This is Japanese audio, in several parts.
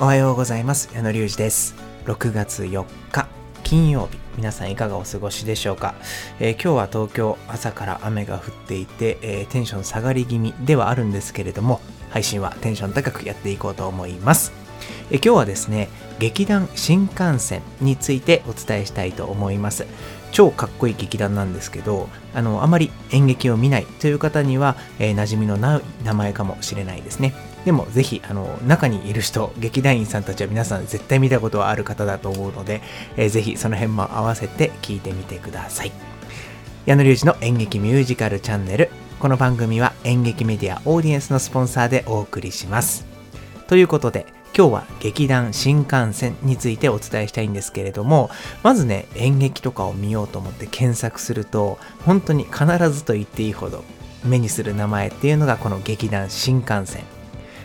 おはようございます。矢野隆二です。6月4日金曜日。皆さんいかがお過ごしでしょうか、えー、今日は東京朝から雨が降っていて、えー、テンション下がり気味ではあるんですけれども配信はテンション高くやっていこうと思います、えー、今日はですね劇団新幹線についてお伝えしたいと思います。超かっこいい劇団なんですけどあのあまり演劇を見ないという方には、えー、馴染みのない名前かもしれないですね。でもぜひあの中にいる人劇団員さんたちは皆さん絶対見たことはある方だと思うので、えー、ぜひその辺も合わせて聞いてみてください。矢野隆二の演劇ミュージカルチャンネル。この番組は演劇メディアオーディエンスのスポンサーでお送りします。ということで今日は劇団新幹線についてお伝えしたいんですけれどもまずね演劇とかを見ようと思って検索すると本当に必ずと言っていいほど目にする名前っていうのがこの劇団新幹線。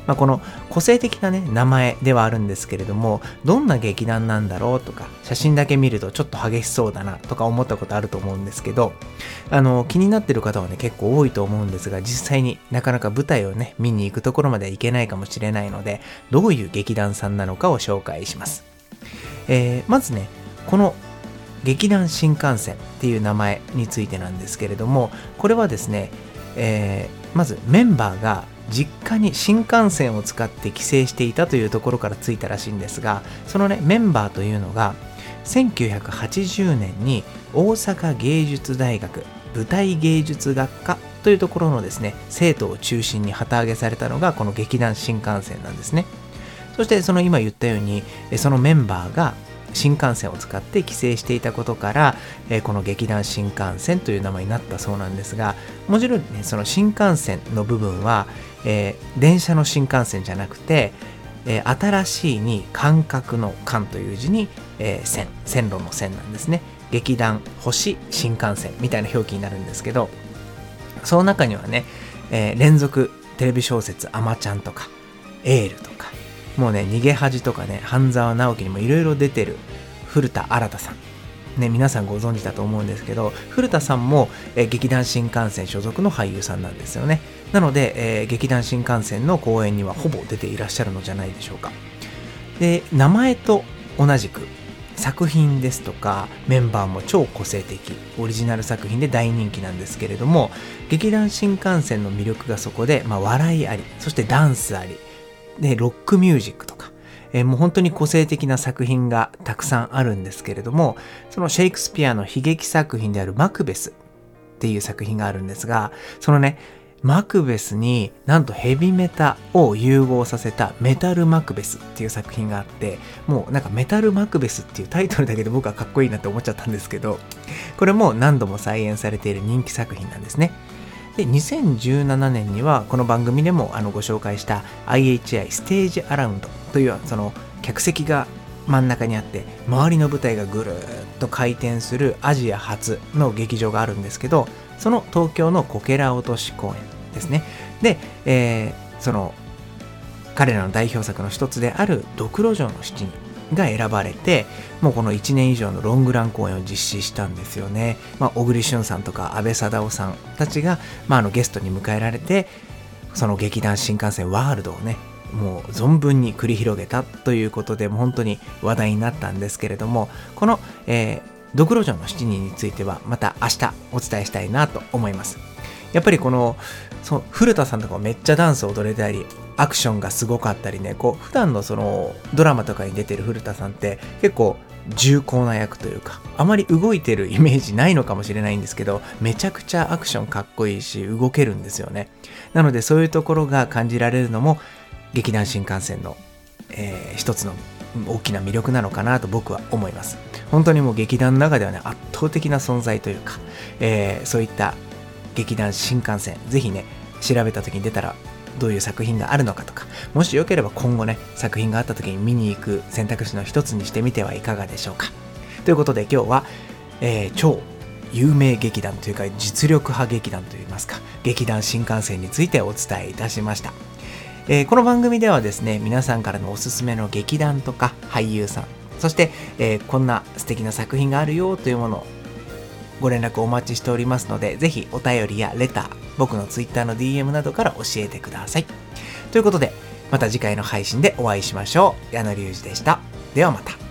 まあ、この個性的なね名前ではあるんですけれどもどんな劇団なんだろうとか写真だけ見るとちょっと激しそうだなとか思ったことあると思うんですけどあの気になってる方はね結構多いと思うんですが実際になかなか舞台をね見に行くところまではいけないかもしれないのでどういう劇団さんなのかを紹介します、えー、まずねこの劇団新幹線っていう名前についてなんですけれどもこれはですね、えー、まずメンバーが実家に新幹線を使って帰省していたというところからついたらしいんですがそのねメンバーというのが1980年に大阪芸術大学舞台芸術学科というところのですね生徒を中心に旗揚げされたのがこの劇団新幹線なんですね。そしてその今言ったようにそのメンバーが新幹線を使って帰省していたことから、えー、この劇団新幹線という名前になったそうなんですがもちろんねその新幹線の部分は、えー、電車の新幹線じゃなくて、えー、新しいに感覚の間という字に、えー、線線路の線なんですね。劇団星新幹線みたいな表記になるんですけどその中にはね、え、連続テレビ小説「あまちゃん」とか「エール」とかもうね逃げ恥とかね半沢直樹にもいろいろ出てる古田新太さん。ね、皆さんご存知だと思うんですけど古田さんも、え、劇団新幹線所属の俳優さんなんですよね。なので、えー、劇団新幹線の公演にはほぼ出ていらっしゃるのじゃないでしょうか。で名前と同じく作品ですとかメンバーも超個性的オリジナル作品で大人気なんですけれども劇団新幹線の魅力がそこで、まあ、笑いありそしてダンスありでロックミュージックとかえー、もう本当に個性的な作品がたくさんあるんですけれども、そのシェイクスピアの悲劇作品であるマクベスっていう作品があるんですが、そのね、マクベスになんとヘビメタを融合させたメタルマクベスっていう作品があってもうなんかメタルマクベスっていうタイトルだけで僕はかっこいいなって思っちゃったんですけどこれも何度も再演されている人気作品なんですね。で2017年にはこの番組でもあのご紹介した IHI ステージアラウンドというその客席が真ん中にあって周りの舞台がぐるっと回転するアジア初の劇場があるんですけどその東京のこけら落とし公演ですね。で、えー、その彼らの代表作の一つである「ドクロ城の七人」が選ばれてもうこの1年以上のロングラン公演を実施したんですよね、まあ、小栗旬さんとか阿部サダヲさんたちが、まあ、あのゲストに迎えられてその劇団新幹線ワールドをねもう存分に繰り広げたということで本当に話題になったんですけれどもこの、えー、ドクロ城の7人についてはまた明日お伝えしたいなと思います。やっぱりこのそう古田さんとかめっちゃダンス踊れたりアクションがすごかったりねこう普段のそのドラマとかに出てる古田さんって結構重厚な役というかあまり動いてるイメージないのかもしれないんですけどめちゃくちゃアクションかっこいいし動けるんですよね。なのでそういうところが感じられるのも劇団新幹線の、えー、一つの大きな魅力なのかなと僕は思います。本当にもう劇団の中ではね圧倒的な存在というか、えー、そういった劇団新幹線ぜひね調べた時に出たらどういう作品があるのかとかもしよければ今後ね作品があった時に見に行く選択肢の一つにしてみてはいかがでしょうか。ということで今日は、えー、超有名劇団というか実力派劇団といいますか劇団新幹線についてお伝えいたしました、えー、この番組ではですね皆さんからのおすすめの劇団とか俳優さんそして、えー、こんな素敵な作品があるよというものをご連絡お待ちしておりますので、ぜひお便りやレター、僕の Twitter の DM などから教えてください。ということで、また次回の配信でお会いしましょう。矢野隆二でした。ではまた。